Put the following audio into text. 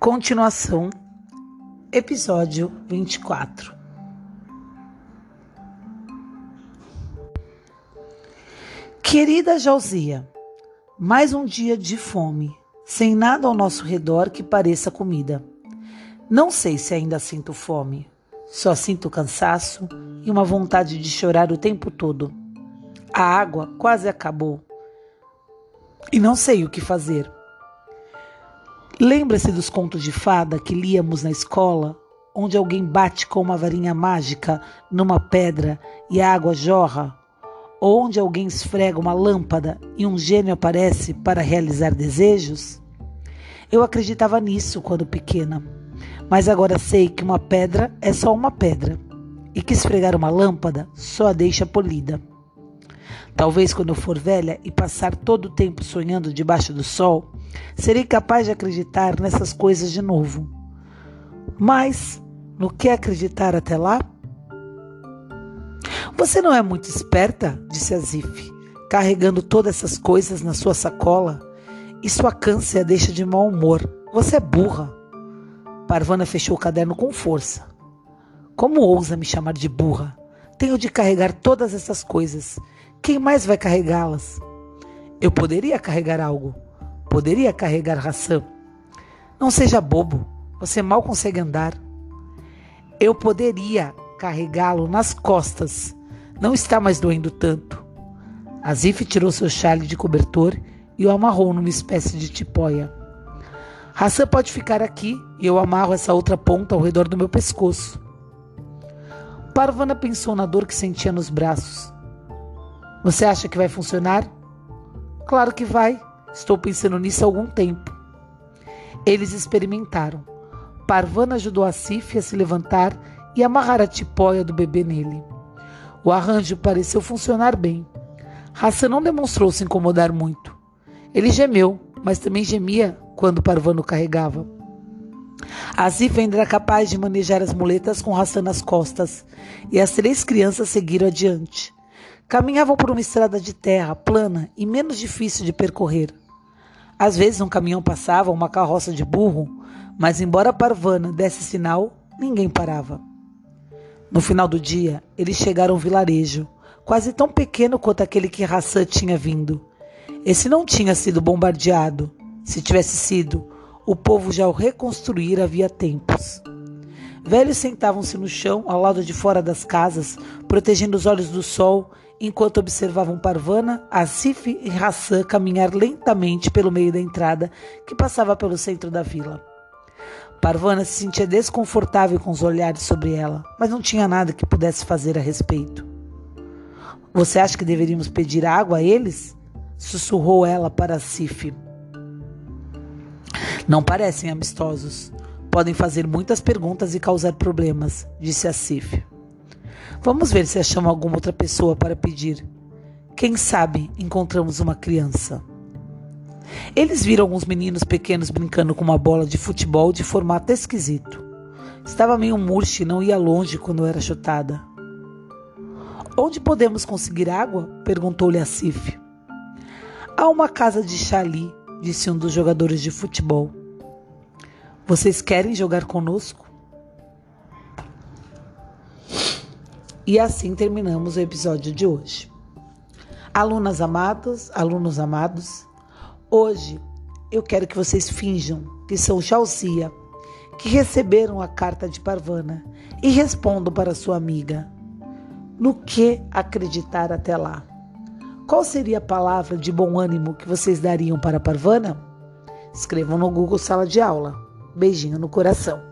Continuação, episódio 24. Querida Jalzia, mais um dia de fome, sem nada ao nosso redor que pareça comida. Não sei se ainda sinto fome, só sinto cansaço e uma vontade de chorar o tempo todo. A água quase acabou e não sei o que fazer. Lembra-se dos contos de fada que líamos na escola, onde alguém bate com uma varinha mágica numa pedra e a água jorra? Ou onde alguém esfrega uma lâmpada e um gênio aparece para realizar desejos? Eu acreditava nisso quando pequena, mas agora sei que uma pedra é só uma pedra e que esfregar uma lâmpada só a deixa polida. Talvez quando eu for velha e passar todo o tempo sonhando debaixo do sol, serei capaz de acreditar nessas coisas de novo. Mas no que acreditar até lá? Você não é muito esperta, disse Azif, carregando todas essas coisas na sua sacola. E a deixa de mau humor. Você é burra. Parvana fechou o caderno com força. Como ousa me chamar de burra? Tenho de carregar todas essas coisas. Quem mais vai carregá-las? Eu poderia carregar algo, Poderia carregar ração. Não seja bobo, você mal consegue andar. Eu poderia carregá-lo nas costas. Não está mais doendo tanto. Azif tirou seu chale de cobertor e o amarrou numa espécie de tipóia. Hassan pode ficar aqui e eu amarro essa outra ponta ao redor do meu pescoço. Parvana pensou na dor que sentia nos braços. Você acha que vai funcionar? Claro que vai. Estou pensando nisso há algum tempo. Eles experimentaram. Parvana ajudou a Sif a se levantar e amarrar a tipóia do bebê nele. O arranjo pareceu funcionar bem. Hassan não demonstrou se incomodar muito. Ele gemeu, mas também gemia quando Parvana o carregava. Asif ainda era capaz de manejar as muletas com Hassan nas costas, e as três crianças seguiram adiante. Caminhavam por uma estrada de terra plana e menos difícil de percorrer. Às vezes um caminhão passava, uma carroça de burro, mas embora Parvana desse sinal, ninguém parava. No final do dia, eles chegaram a um vilarejo, quase tão pequeno quanto aquele que Hassan tinha vindo. Esse não tinha sido bombardeado. Se tivesse sido, o povo já o reconstruíra havia tempos. Velhos sentavam-se no chão, ao lado de fora das casas, protegendo os olhos do sol enquanto observavam Parvana, Asif e Hassan caminhar lentamente pelo meio da entrada que passava pelo centro da vila. Parvana se sentia desconfortável com os olhares sobre ela, mas não tinha nada que pudesse fazer a respeito. Você acha que deveríamos pedir água a eles? Sussurrou ela para Asif. Não parecem amistosos. Podem fazer muitas perguntas e causar problemas, disse Asif. Vamos ver se achamos alguma outra pessoa para pedir. Quem sabe encontramos uma criança. Eles viram alguns meninos pequenos brincando com uma bola de futebol de formato esquisito. Estava meio murcha e não ia longe quando era chutada. Onde podemos conseguir água? perguntou-lhe a Cif. Há uma casa de Chali, disse um dos jogadores de futebol. Vocês querem jogar conosco? E assim terminamos o episódio de hoje. Alunas amadas, alunos amados, hoje eu quero que vocês finjam que são Jalzia, que receberam a carta de Parvana e respondam para sua amiga. No que acreditar até lá? Qual seria a palavra de bom ânimo que vocês dariam para Parvana? Escrevam no Google Sala de Aula. Beijinho no coração.